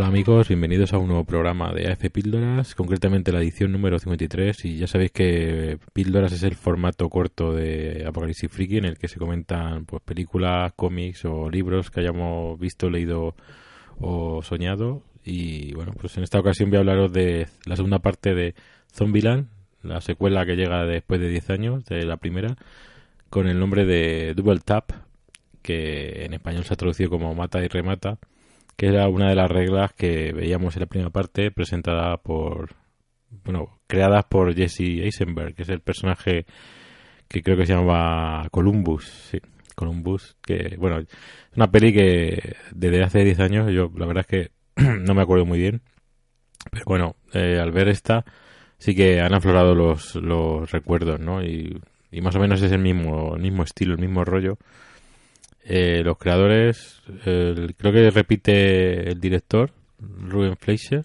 amigos, bienvenidos a un nuevo programa de AF Píldoras, concretamente la edición número 53 y ya sabéis que Píldoras es el formato corto de Apocalipsis Freaky en el que se comentan pues películas, cómics o libros que hayamos visto, leído o soñado. Y bueno, pues en esta ocasión voy a hablaros de la segunda parte de Zombieland, la secuela que llega después de 10 años de la primera con el nombre de Double Tap que en español se ha traducido como Mata y Remata que era una de las reglas que veíamos en la primera parte presentada por bueno creadas por Jesse Eisenberg que es el personaje que creo que se llama Columbus sí Columbus que bueno es una peli que desde hace 10 años yo la verdad es que no me acuerdo muy bien pero bueno eh, al ver esta sí que han aflorado los, los recuerdos no y, y más o menos es el mismo el mismo estilo el mismo rollo eh, los creadores, creo que repite el director, Ruben Fleischer,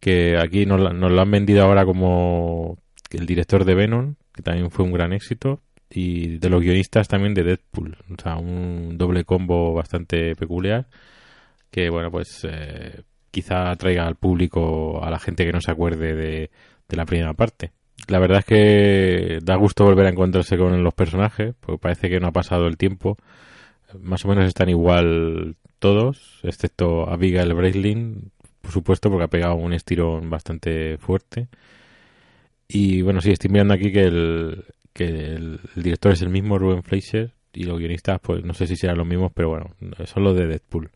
que aquí nos, lo han vendido ahora como el director de Venom, que también fue un gran éxito, y de los guionistas también de Deadpool, o sea, un doble combo bastante peculiar, que bueno, pues eh, quizá traiga al público, a la gente que no se acuerde de, de la primera parte. La verdad es que da gusto volver a encontrarse con los personajes, porque parece que no ha pasado el tiempo más o menos están igual todos, excepto Abigail Breitling, por supuesto, porque ha pegado un estirón bastante fuerte. Y bueno, sí, estoy mirando aquí que el, que el, director es el mismo, Ruben Fleischer, y los guionistas, pues no sé si serán los mismos, pero bueno, son los de Deadpool.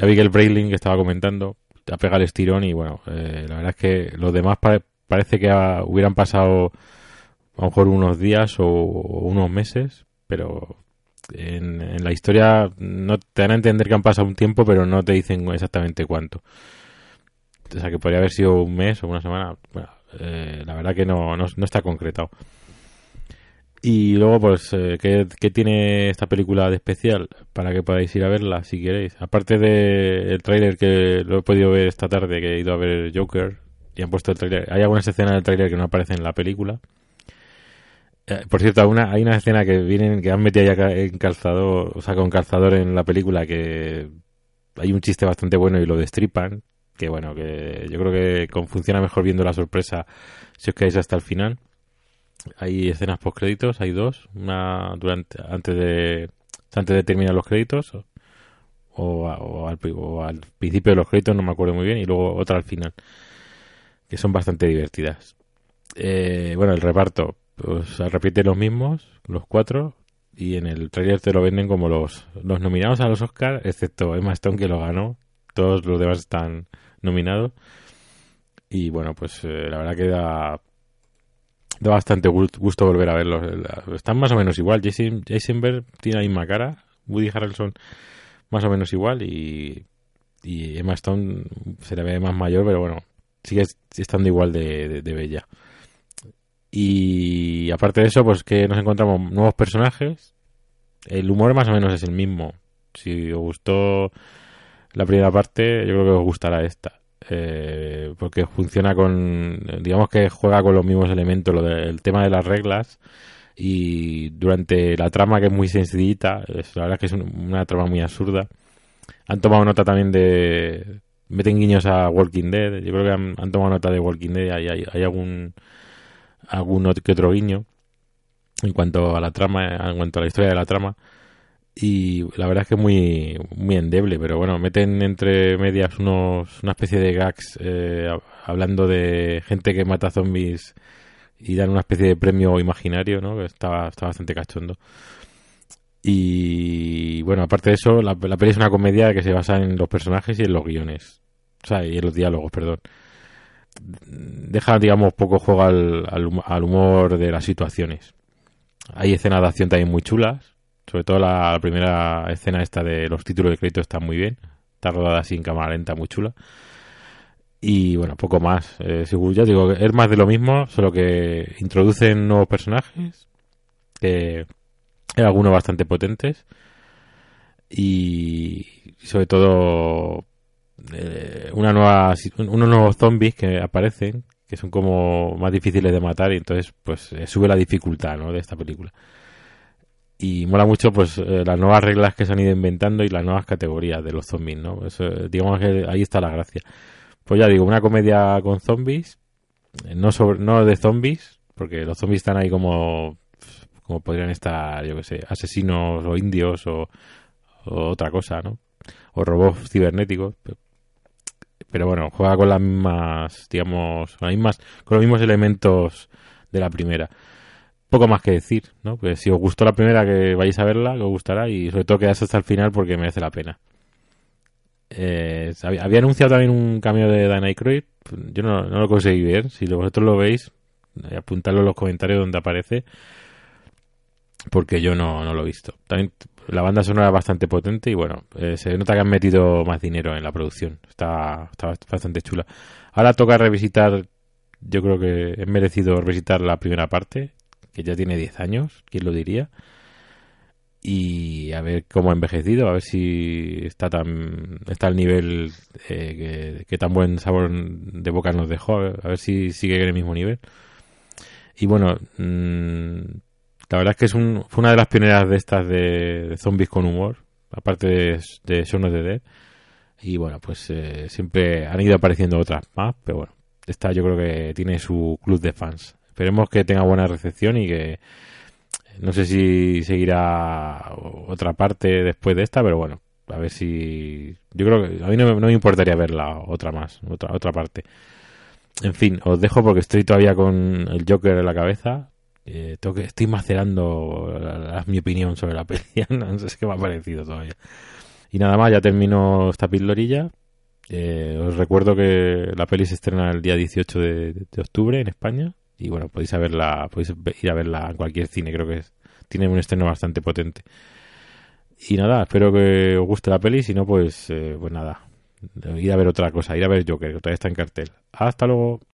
Abigail Breitling, que estaba comentando, ha pegado el estirón y bueno, eh, la verdad es que los demás parece que hubieran pasado a lo mejor unos días o unos meses, pero en, la historia no te dan a entender que han pasado un tiempo, pero no te dicen exactamente cuánto. O sea, que podría haber sido un mes o una semana. Bueno, eh, la verdad que no, no, está concretado. Y luego, pues, eh, ¿qué, tiene esta película de especial? Para que podáis ir a verla si queréis. Aparte del el tráiler que lo he podido ver esta tarde, que he ido a ver Joker, y han puesto el tráiler. Hay algunas escenas del tráiler que no aparecen en la película. Eh, por cierto, una, hay una escena que vienen que han metido ya en calzador, o sea, con calzador en la película que hay un chiste bastante bueno y lo destripan. Que bueno, que yo creo que funciona mejor viendo la sorpresa si os quedáis hasta el final. Hay escenas post créditos, hay dos, una durante antes de antes de terminar los créditos o, al, o al principio de los créditos, no me acuerdo muy bien, y luego otra al final, que son bastante divertidas. Eh, bueno, el reparto, pues repite los mismos, los cuatro, y en el trailer te lo venden como los, nominados a los Oscars, excepto Emma Stone que lo ganó, todos los demás están nominados. Y bueno, pues eh, la verdad que da, da bastante gusto volver a verlos. Están más o menos igual. Jason, Jasonberg tiene la misma cara, Woody Harrelson más o menos igual y, Emma Stone se le ve más mayor, pero bueno, sigue estando igual de bella. Y aparte de eso, pues que nos encontramos nuevos personajes. El humor más o menos es el mismo. Si os gustó la primera parte, yo creo que os gustará esta. Eh, porque funciona con, digamos que juega con los mismos elementos, lo del tema de las reglas. Y durante la trama, que es muy sencillita, es, la verdad que es una trama muy absurda. Han tomado nota también de. Meten guiños a Walking Dead. Yo creo que han, tomado nota de Walking Dead. Hay, hay algún alguno que otro guiño en cuanto a la trama, en cuanto a la historia de la trama. Y la verdad es que es muy, muy endeble, pero bueno, meten entre medias unos, una especie de gags eh, hablando de gente que mata zombies y dan una especie de premio imaginario, ¿no? Que está, está bastante cachondo. Y bueno, aparte de eso, la, la peli es una comedia que se basa en los personajes y en los guiones. O sea, y en los diálogos, perdón deja, digamos, poco juego al, al, humor de las situaciones. Hay escenas de acción también muy chulas, sobre todo la, primera escena esta de los títulos de crédito está muy bien, está rodada en cámara lenta, muy chula. Y bueno, poco más. Eh, ya digo, es más de lo mismo, solo que introducen nuevos personajes, algunos bastante potentes. Y sobre todo eh, una nueva, unos nuevos zombies que aparecen, que son como más difíciles de matar y entonces pues eh, sube la dificultad ¿no? de esta película. y mola mucho pues eh, las nuevas reglas que se han ido inventando y las nuevas categorías de los zombies, ¿no? Eso, digamos que ahí está la gracia. Pues ya digo, una comedia con zombies, eh, no sobre, no de zombies, porque los zombies están ahí como como podrían estar, yo que sé, asesinos o indios o, o otra cosa, ¿no? O robots cibernéticos. Pero bueno, juega con las mismas, digamos, con las mismas, con los mismos elementos de la primera poco más que decir, ¿no? Pues si os gustó la primera, que vayáis a verla, que os gustará y sobre todo quedáis hasta el final porque merece la pena. Eh, había anunciado también un cambio de Danny Croyd. Yo no, lo conseguí ver. Si vosotros lo veis, eh, apuntadlo en los comentarios donde aparece. Porque yo no, lo he visto. También la banda sonora es bastante potente y bueno, eh, se nota que han metido más dinero en la producción. Está, está bastante chula. Ahora toca revisitar. Yo creo que es merecido revisitar la primera parte que ya tiene 10 años, ¿quién lo diría? Y a ver cómo ha envejecido, a ver si está tan está al nivel eh, que, tan buen sabor de boca nos dejó, a ver, si sigue en el mismo nivel. Y bueno, mm, la verdad es que es un, fue una de las pioneras de estas de, zombies con humor, aparte de, de of the Dead. Y bueno, pues eh, siempre han ido apareciendo otras más, pero bueno, esta yo creo que tiene su club de fans. Esperemos que tenga buena recepción y que no sé si seguirá otra parte después de esta, pero bueno, a ver si yo creo que a mí no me, importaría verla otra más, otra otra parte. En fin, os dejo porque estoy todavía con el Joker en la cabeza. Eh, tengo que, estoy macerando mi opinión sobre la peli. no sé qué me ha parecido todavía. Y nada más, ya termino esta pildorilla. Eh, os recuerdo que la peli se estrena el día 18 de octubre en España y bueno, podéis, verla, podéis ir a verla en cualquier cine, creo que tiene un estreno bastante potente. Y nada, espero que os guste la peli, si no, pues, eh, pues nada, ir a ver otra cosa, ir a ver Joker, que todavía está en cartel. Hasta luego.